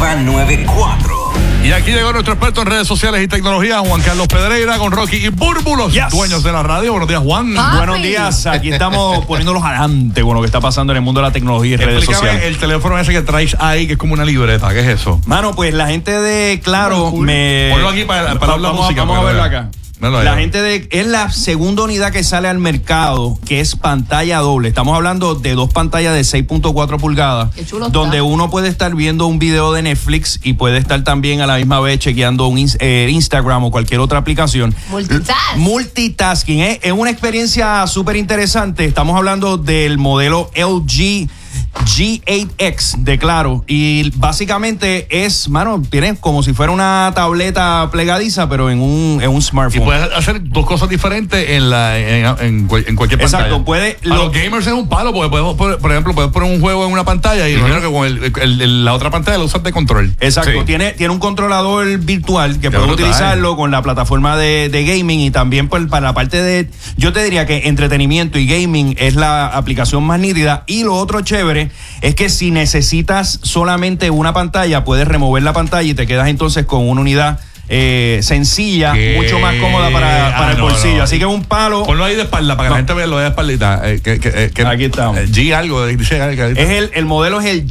nueva 94. Y aquí llegó nuestro experto en redes sociales y tecnología, Juan Carlos Pedreira, con Rocky y Búrbulos, Yes. dueños de la radio. Buenos días, Juan. Buenos días, aquí estamos poniéndolos adelante con lo que está pasando en el mundo de la tecnología y redes sociales. el teléfono ese que traes ahí, que es como una libreta. ¿Qué es eso? Mano, pues la gente de Claro me. Ponlo aquí para- para la vamos, música, Vamos a verlo acá. La gente de. Es la segunda unidad que sale al mercado, que es pantalla doble. Estamos hablando de dos pantallas de 6.4 pulgadas. Qué chulo está. donde uno puede estar viendo un video de Netflix y puede estar también a la misma vez chequeando un eh, Instagram o cualquier otra aplicación. Multitask. Multitasking. ¿eh? Es una experiencia súper interesante. Estamos hablando del modelo LG. G8X de Claro y básicamente es, mano, tiene como si fuera una tableta plegadiza pero en un, en un Y smartphone. puedes hacer dos cosas diferentes en, la, en, en cual- en cualquier Exacto, pantalla. puede- Para lo- los gamers es un palo, porque podemos, poner- por ejemplo, puedes poner un juego en una pantalla y imagino que con el- el- el- la otra pantalla lo usas de control. Exacto, Sí. tiene, tiene un controlador virtual que puede brutal. utilizarlo con la plataforma de, de gaming y también para la parte de, yo te diría que entretenimiento y gaming es la aplicación más nítida y lo otro chévere es que si necesitas solamente una pantalla puedes remover la pantalla y te quedas entonces con una unidad eh, sencilla, ¿Qué? mucho más cómoda para, Ah, para el no, bolsillo. no. Así que un palo Ponlo ahí de espalda para que No. la gente vea lo de espaldita. eh, que, que, eh, que- Aquí estamos. eh, G algo, dice que- es el, el modelo es el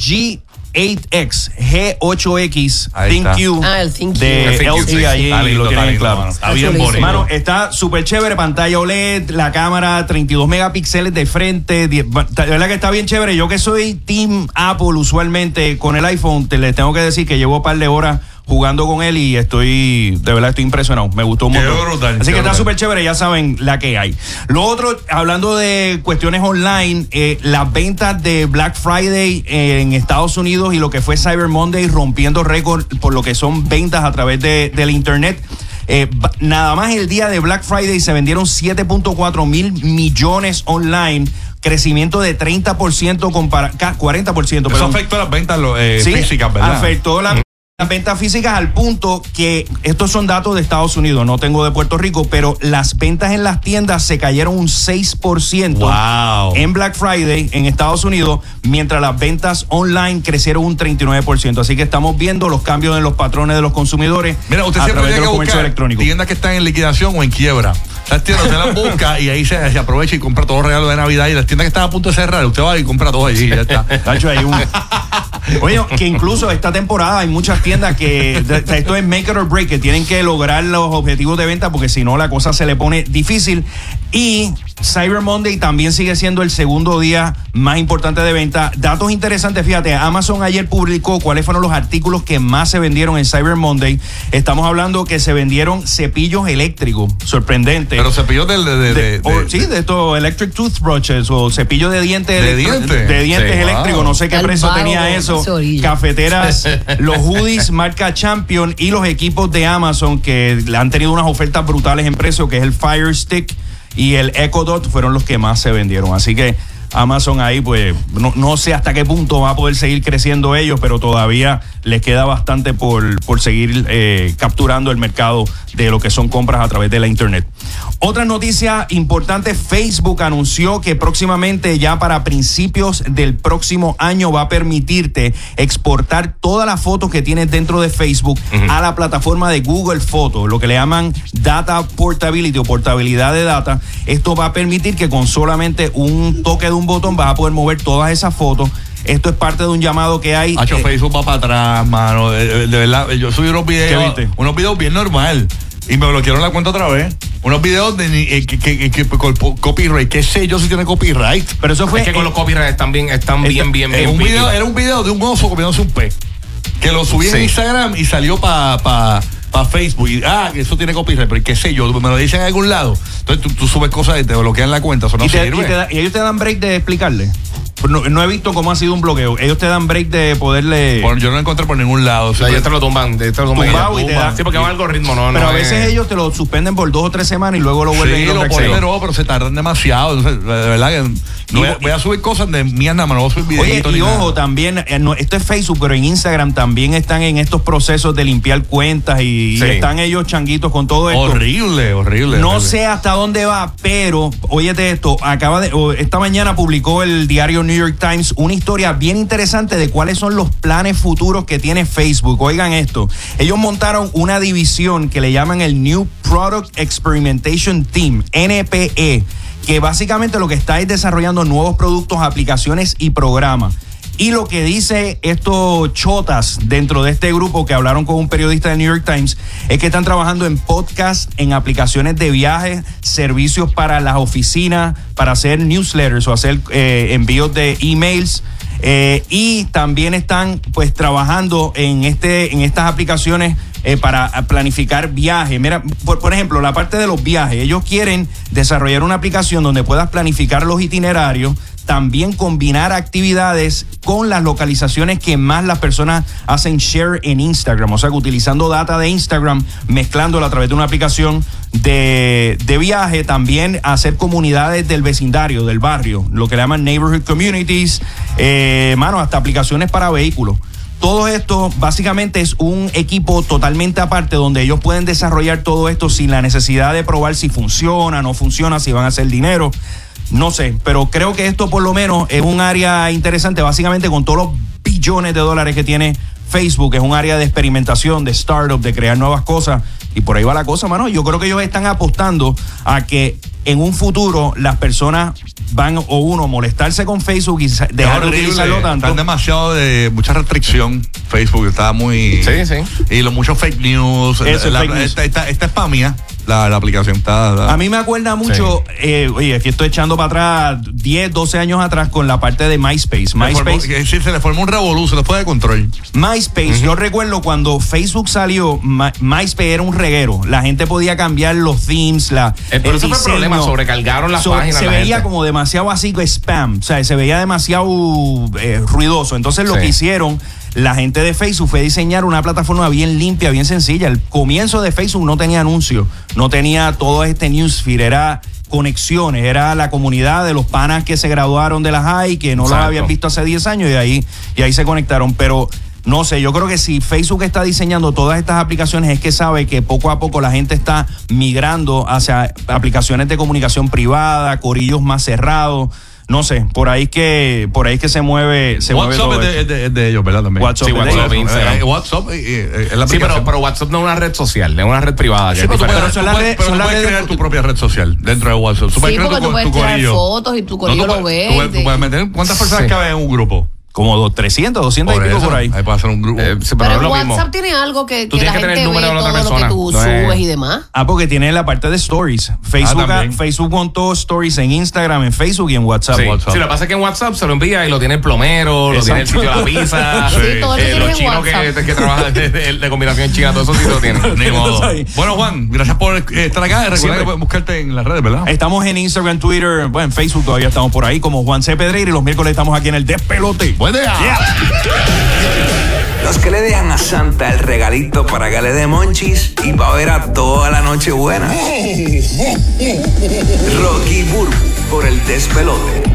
G8X, G8X Ahí está. Ah, el ThinQ. de El LG sí. ahí Está lindo, lo está tienen lindo, claro. mano. Está bien chulísimo. bonito. Mano, está súper chévere, pantalla OLED, la cámara 32 megapíxeles de frente, de verdad que está bien chévere. Yo que soy Team Apple usualmente con el iPhone, te les tengo que decir que llevo un par de horas jugando con él y estoy, de verdad estoy impresionado, me gustó un Qué montón. brutal, Así qué que está súper chévere, ya saben la que hay. Lo otro, hablando de cuestiones online, eh, las ventas de Black Friday eh, en Estados Unidos y lo que fue Cyber Monday rompiendo récord por lo que son ventas a través de, del Internet. Eh, nada más el día de Black Friday se vendieron 7.4 mil millones online, crecimiento de 30% compara 40%. Eso perdón. afectó las ventas eh, Sí, físicas, ¿verdad? Afectó la- las ventas físicas al punto que estos son datos de Estados Unidos, no tengo de Puerto Rico, pero las ventas en las tiendas se cayeron un 6% Wow. en Black Friday en Estados Unidos, mientras las ventas online crecieron un 39%. Así que estamos viendo los cambios en los patrones de los consumidores Mira, usted a siempre través de los comercios electrónicos. tiendas que están en liquidación o en quiebra. Las tiendas usted las busca y ahí se, se aprovecha y compra todos los regalos de Navidad. Y las tiendas que están a punto de cerrar, usted va y compra todo allí y ya está. Tacho, hay un- Oye, que incluso esta temporada hay muchas tiendas que esto es make it or break, que tienen que lograr los objetivos de venta porque si no la cosa se le pone difícil. Y Cyber Monday también sigue siendo el segundo día más importante de venta. Datos interesantes, fíjate, Amazon ayer publicó cuáles fueron los artículos que más se vendieron en Cyber Monday. Estamos hablando que se vendieron cepillos eléctricos, sorprendente. Pero cepillos de, de, de, De- de- o- sí, de estos electric toothbrushes o cepillos de dientes ¿De dientes? de dientes Sí, eléctricos. wow. No sé qué precio tenía eso. Cafeteras, los hoodies marca Champion y los equipos de Amazon que le han tenido unas ofertas brutales en precio, que es el Fire Stick y el Echo Dot, fueron los que más se vendieron. Así que Amazon ahí, pues, no, no sé hasta qué punto va a poder seguir creciendo ellos, pero todavía les queda bastante por, por seguir eh, capturando el mercado de lo que son compras a través de la Internet. Otra noticia importante, Facebook anunció que próximamente, ya para principios del próximo año, va a permitirte exportar todas las fotos que tienes dentro de Facebook a la plataforma de Google Fotos, lo que le llaman Data Portability o portabilidad de data. Esto va a permitir que con solamente un toque de un botón vas a poder mover todas esas fotos. Esto es parte de un llamado que hay. Hacho, eh, Facebook va para atrás, mano. De, de- de verdad, yo subí unos videos. ¿Qué viste? Unos videos bien normal. Y me bloquearon la cuenta otra vez. Unos videos de eh, que, que- que- copyright. ¿Qué sé yo si tiene copyright? pero eso fue. Es que con los copyrights están bien, están Esto- bien, bien, bien. un video, era un video de un oso comiéndose un pez. Que lo subí en. Instagram y salió para pa, pa Facebook. Y, ah, eso tiene copyright, pero qué sé yo, me lo dicen en algún lado. Entonces tú, tú subes cosas y te bloquean la cuenta. Eso no y, te- sirve. y te da- y ellos te dan break de explicarle. No, no he visto cómo ha sido un bloqueo. Ellos te dan break de poderle. Bueno, yo no lo encontré por ningún lado. O sea, ellos te lo tumban. Te lo tumban Tumbado y te Sí, porque va el algoritmo, no, pero no a veces es- ellos te lo suspenden por dos o tres semanas y luego lo vuelven Sí, y lo reactivan. pero, pero se tardan demasiado. Entonces, de verdad que Voy a, voy a subir cosas de nada más, no voy a subir Oye, videitos y ojo, nada. también, eh, esto es Facebook, pero en Instagram también están en estos procesos de limpiar cuentas y, están ellos changuitos con todo esto. Horrible, horrible. No horrible. sé hasta dónde va, pero óyete esto, acaba de esta mañana publicó el diario New York Times una historia bien interesante de cuáles son los planes futuros que tiene Facebook. Oigan esto, ellos montaron una división que le llaman el New Product Experimentation Team, NPE, que básicamente lo que está es desarrollando nuevos productos, aplicaciones y programas. Y lo que dice estos chotas dentro de este grupo que hablaron con un periodista de New York Times es que están trabajando en podcast, en aplicaciones de viajes, servicios para las oficinas, para hacer newsletters o hacer eh, envíos de emails. Eh, y también están pues trabajando en, este, en estas aplicaciones eh, para planificar viajes. Mira, por, por ejemplo, la parte de los viajes. Ellos quieren desarrollar una aplicación donde puedas planificar los itinerarios, también combinar actividades con las localizaciones que más las personas hacen share en Instagram. O sea, que utilizando data de Instagram, mezclándola a través de una aplicación de, de viaje, también hacer comunidades del vecindario, del barrio, lo que le llaman neighborhood communities, eh, mano, hasta aplicaciones para vehículos. Todo esto básicamente es un equipo totalmente aparte donde ellos pueden desarrollar todo esto sin la necesidad de probar si funciona, no funciona, si van a hacer dinero. No sé, pero creo que esto por lo menos es un área interesante, básicamente con todos los billones de dólares que tiene Facebook, es un área de experimentación, de startup, de crear nuevas cosas. Y por ahí va la cosa, mano. Yo creo que ellos están apostando a que en un futuro las personas van o uno molestarse con Facebook y dejar de utilizarlo tanto. Están demasiado de mucha restricción. Facebook está muy. Sí, sí. Y los muchos fake news. Eso es La- fake news. Esta, esta, esta es para mí, la, la aplicación. Está, está- A mí me acuerda mucho, eh, oye, aquí estoy echando para atrás 10, 12 años atrás con la parte de MySpace. se formó- MySpace, sí, se le formó un revolú, se le fue de control. MySpace, yo recuerdo cuando Facebook salió, My- MySpace era un reguero. La gente podía cambiar los themes, la, Eh, pero ese fue el problema, sobrecargaron las páginas, Se la veía gente. como demasiado así spam, o sea, se veía demasiado eh, ruidoso. Entonces lo Sí. que hicieron la gente de Facebook fue diseñar una plataforma bien limpia, bien sencilla. El comienzo de Facebook no tenía anuncios, no tenía todo este newsfeed, era conexiones, era la comunidad de los panas que se graduaron de la high, que no los Exacto. habían visto hace 10 años y ahí, y ahí se conectaron. Pero no sé, yo creo que si Facebook está diseñando todas estas aplicaciones es que sabe que poco a poco la gente está migrando hacia aplicaciones de comunicación privada, corillos más cerrados. No sé, por ahí que, por ahí que se mueve, se mueve WhatsApp todo es de, esto. es de- es de ellos, ¿verdad? También. WhatsApp Sí, WhatsApp, ellos. Instagram. Eh, WhatsApp eh, eh, es la Sí, pero, pero WhatsApp no es una red social, es una red privada. Sí, pero tú puedes, tú pero tú crear tu propia red social dentro de WhatsApp. Tú puedes Sí, crear porque tu, tú puedes tirar fotos y tu corillo lo puedes- ve tú puedes- tú de- puedes meter- ¿Cuántas personas Sí. caben en un grupo? Como dos, 300, 200 y Por pico eso, por ahí. Ahí puede hacer un grupo. Eh, pero, es mismo. WhatsApp tiene algo que, Tú que la tienes tener el número ve de la otra todo lo que persona. tú No es- subes y demás. Ah, porque tiene la parte de stories. Facebook, Ah. Facebook montó stories en Instagram, en Facebook y en WhatsApp. Sí. WhatsApp. Sí, lo que pasa es que en WhatsApp se lo envía y lo tiene el plomero, lo tiene el Exacto. sitio de la pizza, Sí, todo eso eh, los chinos que, trabajan de, de- de combinación china, todo eso sí lo tienen. Ni modo. Bueno, Juan, gracias por estar acá. Recuerda Siempre. que puedes buscarte en las redes, ¿verdad? Estamos en Instagram, Twitter, bueno, en Facebook todavía estamos por ahí como Juan C. Pedreira y los miércoles estamos aquí en el Despelote. Buen día. Los que le dejan a Santa el regalito para que le dé monchis y va a ver a toda la noche buena. Rocky Burbu por el despelote.